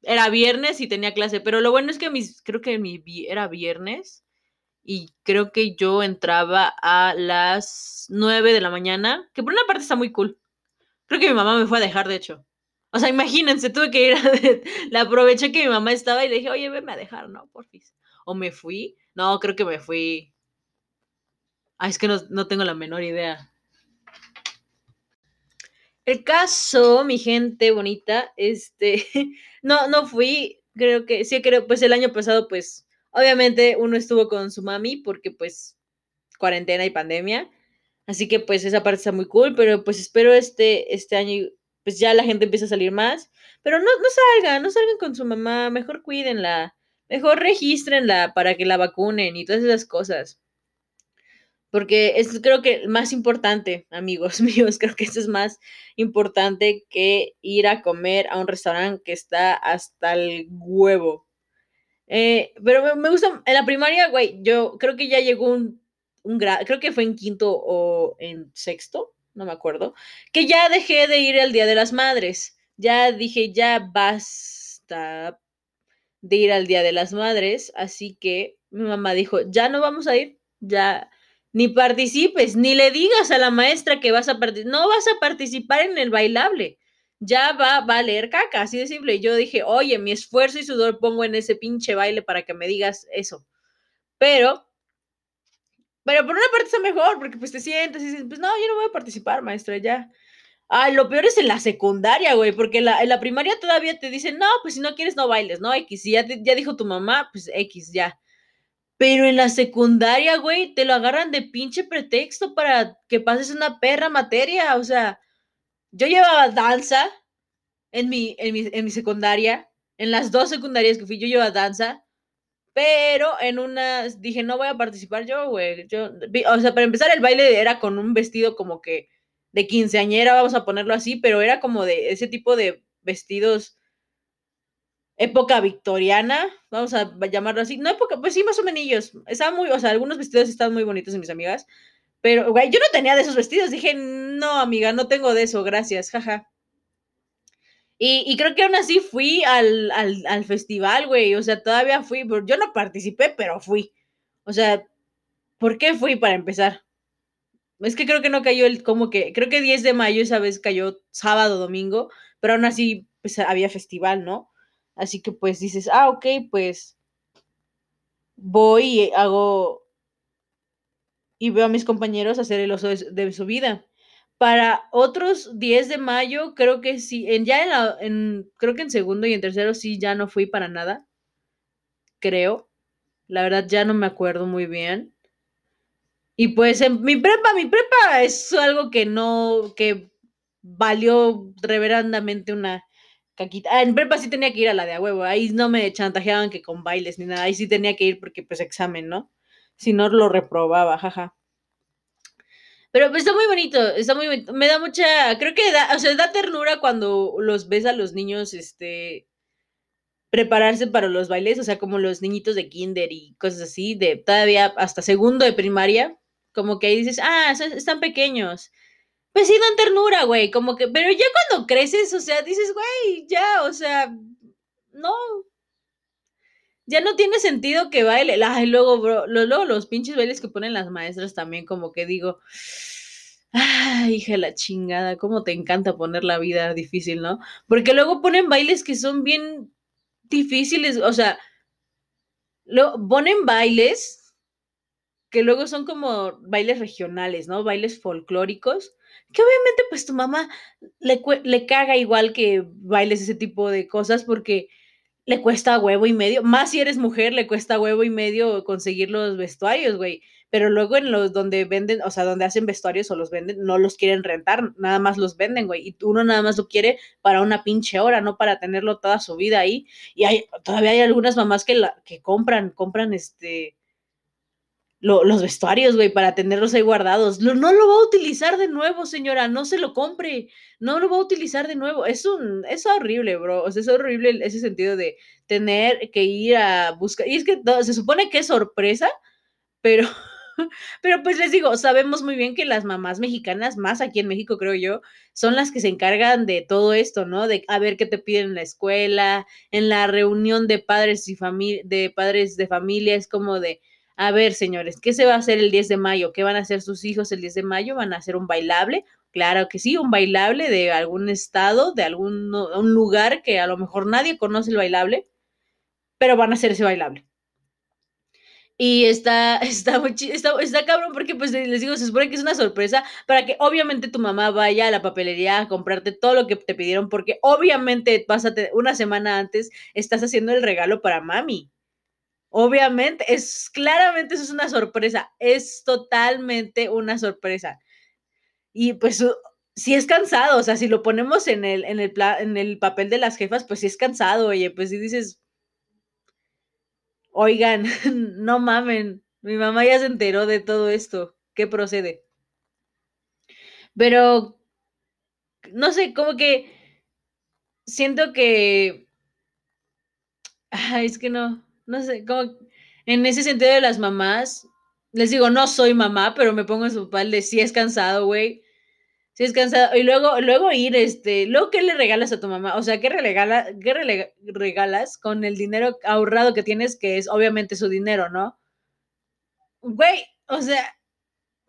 era viernes y tenía clase pero lo bueno es que mis creo que mi era viernes y creo que yo entraba a las 9 de la mañana, que por una parte está muy cool. Creo que mi mamá me fue a dejar, de hecho. O sea, imagínense, tuve que ir a... La aproveché que mi mamá estaba y le dije, oye, venme a dejar, ¿no? Porfis. O me fui. No, creo que me fui. Ay, es que no, no tengo la menor idea. El caso, mi gente bonita, este, no, no fui, creo que, sí, creo, pues el año pasado, pues, obviamente uno estuvo con su mami porque, pues, cuarentena y pandemia. Así que pues esa parte está muy cool, pero pues espero este, este año pues ya la gente empieza a salir más. Pero no, no salgan, no salgan con su mamá, mejor cuídenla, mejor regístrenla para que la vacunen y todas esas cosas. Porque es creo que más importante, amigos míos, creo que eso es más importante que ir a comer a un restaurante que está hasta el huevo. Eh, pero me, gusta, en la primaria, güey, yo creo que ya llegó un, un grado, creo que fue en quinto o en sexto, no me acuerdo, que ya dejé de ir al Día de las Madres. Ya dije, ya basta de ir al Día de las Madres, así que mi mamá dijo, ya no vamos a ir, ya ni participes, ni le digas a la maestra que vas a participar, no vas a participar en el bailable, ya va, va a leer caca, así de simple. Y yo dije, oye, mi esfuerzo y sudor pongo en ese pinche baile para que me digas eso. Pero, pero por una parte está mejor, porque pues te sientes y dices, pues no, yo no voy a participar, maestra, ya. Ah, lo peor es en la secundaria, güey, porque la, en la primaria todavía te dicen, no, pues si no quieres, no bailes, ¿no? X, si ya, ya dijo tu mamá, pues X, ya. Pero en la secundaria, güey, te lo agarran de pinche pretexto para que pases una perra materia. O sea, yo llevaba danza en mi, en mi, en mi secundaria. En las dos secundarias que fui, yo llevaba danza. Pero en una dije, no voy a participar yo, güey. Yo, o sea, para empezar, el baile era con un vestido como que de quinceañera, vamos a ponerlo así, pero era como de ese tipo de vestidos época victoriana, vamos a llamarlo así. No época, pues sí, más o menos. Estaban muy, o sea, algunos vestidos estaban muy bonitos en mis amigas, pero, güey, yo no tenía de esos vestidos. Dije, no, amiga, no tengo de eso, gracias, jaja. Y, y creo que aún así fui al, al, al festival, güey. O sea, todavía fui. Yo no participé, pero fui. O sea, ¿por qué fui para empezar? Es que creo que no cayó el, como que, creo que 10 de mayo esa vez cayó sábado, domingo, pero aún así, pues había festival, ¿no? Así que pues dices, ah, ok, pues voy y hago y veo a mis compañeros hacer el oso de, de su vida. Para otros 10 de mayo, creo que sí, en, ya en, la, en, creo que en segundo y en tercero sí, ya no fui para nada. Creo. La verdad ya no me acuerdo muy bien. Y pues en mi prepa, mi prepa es algo que no, que valió reverendamente una caquita. Ah, en prepa sí tenía que ir a la de a huevo. Ahí no me chantajeaban que con bailes ni nada. Ahí sí tenía que ir porque pues examen, ¿no? Si no lo reprobaba, jaja. Pero pues está muy bonito, está muy bonito. Me da mucha, creo que da, o sea, da ternura cuando los ves a los niños, este, prepararse para los bailes, o sea, como los niñitos de kinder y cosas así, de todavía hasta segundo de primaria, como que ahí dices, ah, están pequeños. Pues sí, dan ternura, güey, como que, pero ya cuando creces, o sea, dices, güey, ya, o sea, no. Ya no tiene sentido que baile. Ay, luego, bro, luego los pinches bailes que ponen las maestras también, como que digo, ay, hija la chingada, cómo te encanta poner la vida difícil, ¿no? Porque luego ponen bailes que son bien difíciles, o sea, lo, ponen bailes que luego son como bailes regionales, ¿no? Bailes folclóricos que obviamente pues tu mamá le, le caga igual que bailes ese tipo de cosas porque le cuesta huevo y medio, más si eres mujer, le cuesta huevo y medio conseguir los vestuarios, güey. Pero luego en los donde venden, o sea, donde hacen vestuarios o los venden, no los quieren rentar, nada más los venden, güey. Y uno nada más lo quiere para una pinche hora, no para tenerlo toda su vida ahí. Y hay, todavía hay algunas mamás que, la, que compran, compran este, lo, los vestuarios, güey, para tenerlos ahí guardados. no lo va a utilizar de nuevo, señora, no se lo compre, no lo va a utilizar de nuevo. Es un, es horrible, bro. O sea, es horrible ese sentido de tener que ir a buscar. Y es que se supone que es sorpresa, pero, pero pues les digo, sabemos muy bien que las mamás mexicanas, más aquí en México, creo yo, son las que se encargan de todo esto, ¿no? De a ver qué te piden en la escuela, en la reunión de padres y de padres de familia, es como de a ver, señores, ¿qué se va a hacer el 10 de mayo? ¿Qué van a hacer sus hijos el 10 de mayo? ¿Van a hacer un bailable? Claro que sí, un bailable de algún estado, de algún un lugar que a lo mejor nadie conoce el bailable, pero van a hacer ese bailable. Y está, está muy está, está cabrón porque pues les digo, se supone que es una sorpresa para que obviamente tu mamá vaya a la papelería a comprarte todo lo que te pidieron porque obviamente pásate una semana antes estás haciendo el regalo para mami. Obviamente, es claramente eso es una sorpresa, es totalmente una sorpresa. Y pues si es cansado, o sea, si lo ponemos en el, en el, en el papel de las jefas, pues sí es cansado, oye, pues si dices, oigan, no mamen, mi mamá ya se enteró de todo esto, ¿qué procede? Pero, no sé, como que siento que... Ay, es que no, no sé, como en ese sentido de las mamás, les digo, no soy mamá, pero me pongo en su papel de si es cansado, güey. Si es cansado. Y luego, luego ir, este, luego, ¿qué le regalas a tu mamá? O sea, ¿qué, regala, qué regalas con el dinero ahorrado que tienes, que es obviamente su dinero, ¿no? Güey, o sea...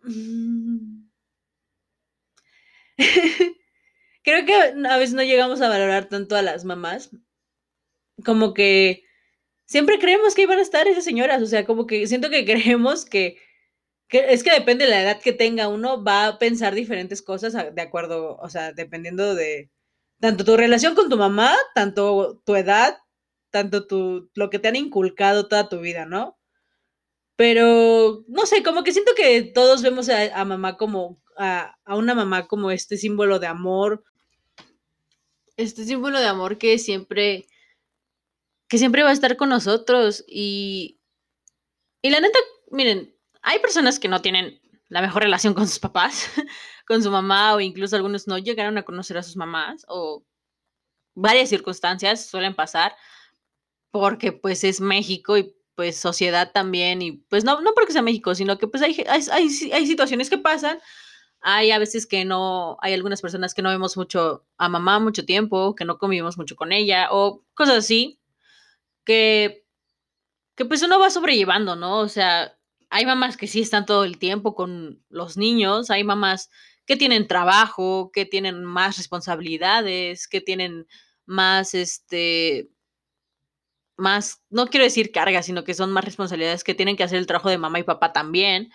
Mm. Creo que a veces no llegamos a valorar tanto a las mamás. Como que siempre creemos que iban a estar esas señoras. O sea, como que siento que creemos que, es que depende de la edad que tenga uno, va a pensar diferentes cosas de acuerdo, o sea, dependiendo de tanto tu relación con tu mamá, tanto tu edad, tanto tu, lo que te han inculcado toda tu vida, ¿no? Pero, no sé, como que siento que todos vemos a, mamá como, a, a, una mamá como este símbolo de amor, este símbolo de amor que siempre, que siempre va a estar con nosotros y, y la neta, miren, hay personas que no tienen la mejor relación con sus papás, con su mamá o incluso algunos no llegaron a conocer a sus mamás o varias circunstancias suelen pasar porque pues es México y pues sociedad también y pues no, no porque sea México, sino que pues hay, hay, hay, situaciones que pasan. Hay a veces que no, hay algunas personas que no vemos mucho a mamá mucho tiempo, que no convivimos mucho con ella o cosas así, que, que pues uno va sobrellevando, ¿no? O sea, hay mamás que sí están todo el tiempo con los niños, hay mamás que tienen trabajo, que tienen más responsabilidades, que tienen más, este, más, no quiero decir carga, sino que son más responsabilidades que tienen que hacer el trabajo de mamá y papá también.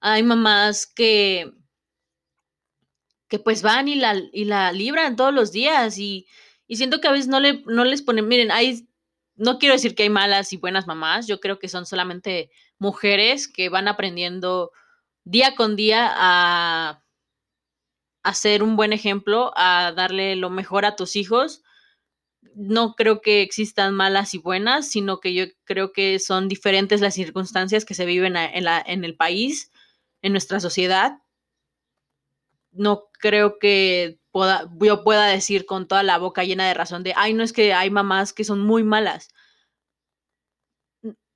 Hay mamás que, que pues van y la, y la libran todos los días y, siento que a veces no, le, no les ponen, miren, hay, no quiero decir que hay malas y buenas mamás, yo creo que son solamente mujeres que van aprendiendo día con día a, a ser un buen ejemplo, a darle lo mejor a tus hijos. No creo que existan malas y buenas, sino que yo creo que son diferentes las circunstancias que se viven en, el país, en nuestra sociedad no creo que yo pueda decir con toda la boca llena de razón de, ay, no es que hay mamás que son muy malas.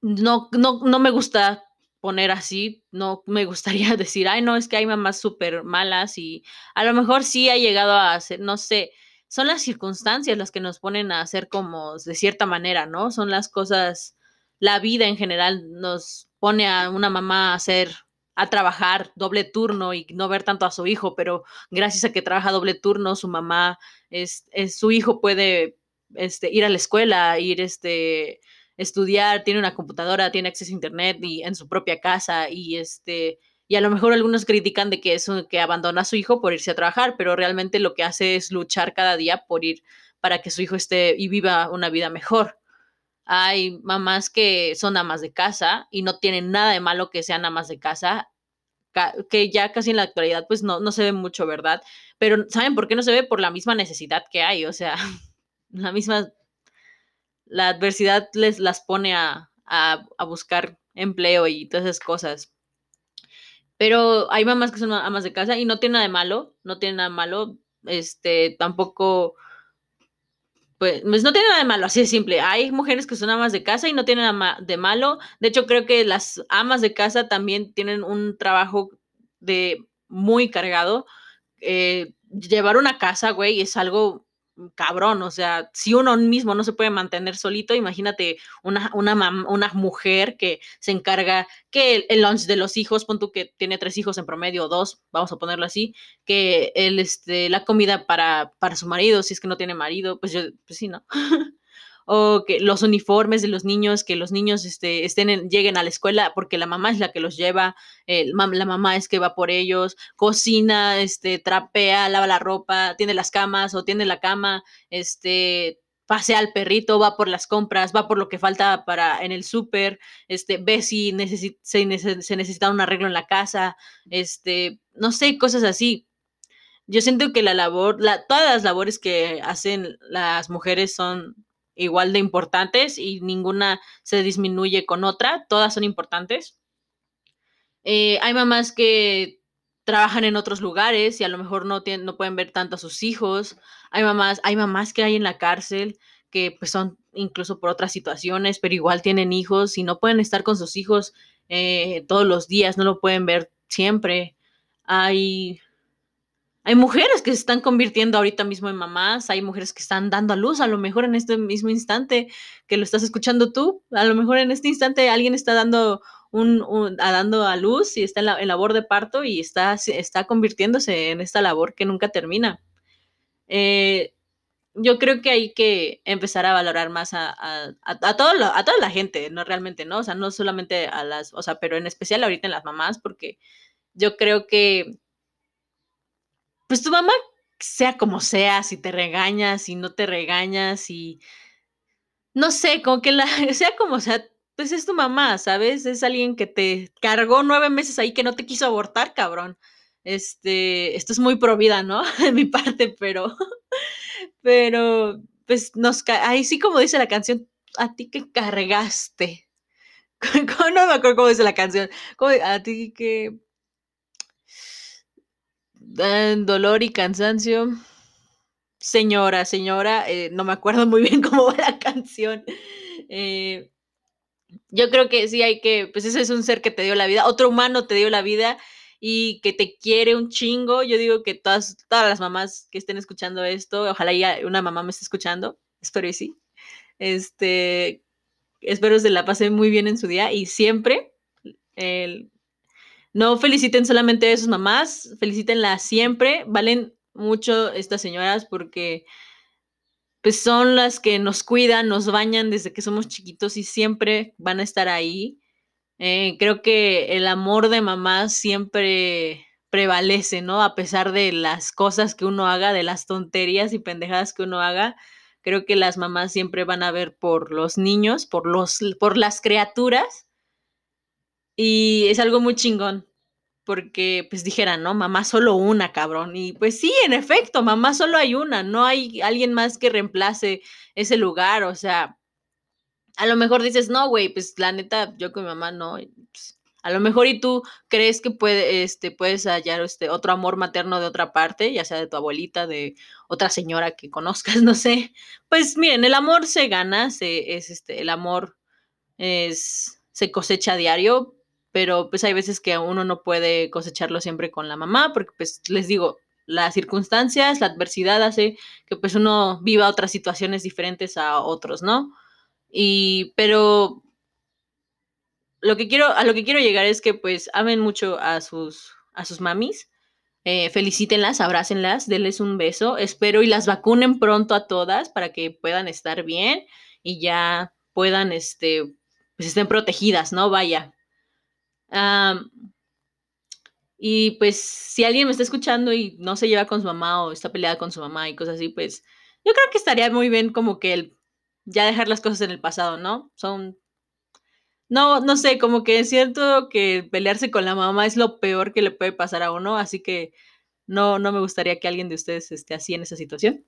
No, no, no me gusta poner así, no me gustaría decir, ay, no, es que hay mamás súper malas y a lo mejor sí ha llegado a ser, no sé, son las circunstancias las que nos ponen a hacer como de cierta manera, ¿no? Son las cosas, la vida en general nos pone a una mamá a ser a trabajar doble turno y no ver tanto a su hijo, pero gracias a que trabaja doble turno, su mamá, es, su hijo puede este, ir a la escuela, ir este, estudiar, tiene una computadora, tiene acceso a internet y en su propia casa y este y a lo mejor algunos critican de que es que abandona a su hijo por irse a trabajar, pero realmente lo que hace es luchar cada día por ir para que su hijo esté y viva una vida mejor. Hay mamás que son amas de casa y no tienen nada de malo que sean amas de casa, que ya casi en la actualidad pues no, no se ve mucho, ¿verdad? Pero ¿saben por qué no se ve? Por la misma necesidad que hay, o sea, la misma, la adversidad les las pone a, a, buscar empleo y todas esas cosas. Pero hay mamás que son amas de casa y no tiene nada de malo, no tiene nada de malo, este, tampoco pues, pues, no tiene nada de malo, así de simple. Hay mujeres que son amas de casa y no tienen nada de malo. De hecho, creo que las amas de casa también tienen un trabajo de muy cargado. Eh, llevar una casa, güey, es algo cabrón, o sea, si uno mismo no se puede mantener solito, imagínate una, una, una mujer que se encarga que el, lunch de los hijos, pon tú que tiene tres hijos en promedio, dos, vamos a ponerlo así, que el, este, la comida para, para su marido, si es que no tiene marido, pues yo, pues sí, ¿no? o que los uniformes de los niños, que los niños este, estén lleguen a la escuela porque la mamá es la que los lleva, la mamá es que va por ellos, cocina, este, trapea, lava la ropa, tiene las camas o tiene la cama, este, pasea al perrito, va por las compras, va por lo que falta para en el súper, este, ve si se, se, necesita un arreglo en la casa, este, no sé, cosas así. yo siento que la labor, la, todas las labores que hacen las mujeres son igual de importantes y ninguna se disminuye con otra, todas son importantes. Eh, hay mamás que trabajan en otros lugares y a lo mejor no, no pueden ver tanto a sus hijos. Hay mamás, hay mamás que hay en la cárcel que pues son incluso por otras situaciones, pero igual tienen hijos y no pueden estar con sus hijos eh, todos los días, no lo pueden ver siempre. Hay hay mujeres que se están convirtiendo ahorita mismo en mamás, hay mujeres que están dando a luz, a lo mejor en este mismo instante que lo estás escuchando tú, a lo mejor en este instante alguien está dando un, a dando a luz y está en, la, labor de parto y está, está convirtiéndose en esta labor que nunca termina. Eh, yo creo que hay que empezar a valorar más a, a, a, todo a toda la gente, no realmente, ¿no? O sea, no solamente a las, o sea, pero en especial ahorita en las mamás, porque yo creo que pues tu mamá, sea como sea, si te regañas, si no te regañas, y no sé, como que la, sea como sea, pues es tu mamá, ¿sabes? Es alguien que te cargó nueve meses ahí que no te quiso abortar, cabrón. Este, esto es muy pro vida, ¿no? De mi parte, pero, pero, pues nos, ahí sí como dice la canción, a ti que cargaste. no me acuerdo cómo dice la canción. a ti que dolor y cansancio. Señora, señora, eh, no me acuerdo muy bien cómo va la canción. Eh, yo creo que sí hay que, pues ese es un ser que te dio la vida, otro humano te dio la vida y que te quiere un chingo. Yo digo que todas, todas las mamás que estén escuchando esto, ojalá ya una mamá me esté escuchando, espero y sí. Este, espero se la pase muy bien en su día y siempre el, no feliciten solamente a sus mamás, felicítenlas siempre. Valen mucho estas señoras porque pues son las que nos cuidan, nos bañan desde que somos chiquitos y siempre van a estar ahí. Eh, creo que el amor de mamá siempre prevalece, ¿no? A pesar de las cosas que uno haga, de las tonterías y pendejadas que uno haga, creo que las mamás siempre van a ver por los niños, por los, por las criaturas y es algo muy chingón, porque pues dijeran, ¿no? Mamá solo una, cabrón. Y pues sí, en efecto, mamá solo hay una, no hay alguien más que reemplace ese lugar, o sea, a lo mejor dices, no, güey, pues la neta, yo con mi mamá no. Pues, a lo mejor y tú crees que puede, este, puedes hallar este, otro amor materno de otra parte, ya sea de tu abuelita, de otra señora que conozcas, no sé. Pues miren, el amor se gana, se, es este, el amor es, se cosecha a diario, pero pues hay veces que uno no puede cosecharlo siempre con la mamá, porque pues les digo, las circunstancias, la adversidad hace que pues uno viva otras situaciones diferentes a otros, ¿no? Y, pero lo que quiero, a lo que quiero llegar es que pues amen mucho a sus, a sus mamis, eh, felicítenlas, abrácenlas, denles un beso, espero y las vacunen pronto a todas para que puedan estar bien y ya puedan, este, pues estén protegidas, ¿no? Vaya, y pues si alguien me está escuchando y no se lleva con su mamá o está peleada con su mamá y cosas así, pues yo creo que estaría muy bien como que el, ya dejar las cosas en el pasado, ¿no? Son... No, no sé, como que siento que pelearse con la mamá es lo peor que le puede pasar a uno, así que no, no me gustaría que alguien de ustedes esté así en esa situación.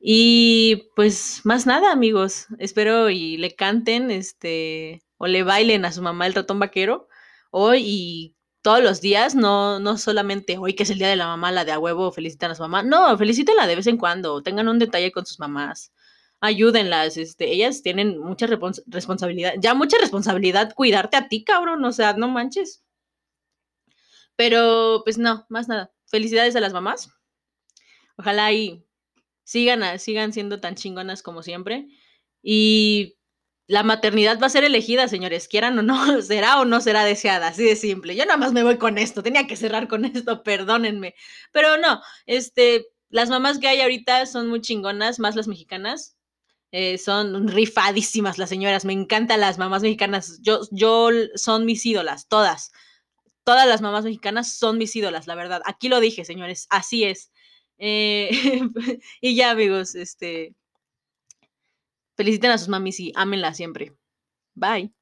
Y pues más nada, amigos. Espero y le canten, este, o le bailen a su mamá el ratón vaquero hoy y todos los días, no, no solamente hoy que es el día de la mamá, la de a huevo, felicitan a su mamá. No, felicítenla de vez en cuando, tengan un detalle con sus mamás. Ayúdenlas, este, ellas tienen mucha responsabilidad, ya mucha responsabilidad cuidarte a ti, cabrón, o sea, no manches. Pero, pues no, más nada. Felicidades a las mamás. Ojalá y sigan, sigan siendo tan chingonas como siempre. Y la maternidad va a ser elegida, señores, quieran o no, será o no será deseada, así de simple. Yo nada más me voy con esto, tenía que cerrar con esto, perdónenme. Pero no, este, las mamás que hay ahorita son muy chingonas, más las mexicanas. Eh, son rifadísimas las señoras, me encantan las mamás mexicanas. Yo, yo son mis ídolas, todas. Todas las mamás mexicanas son mis ídolas, la verdad. Aquí lo dije, señores, así es. Eh, y ya, amigos, este, feliciten a sus mamis y ámenla siempre. Bye.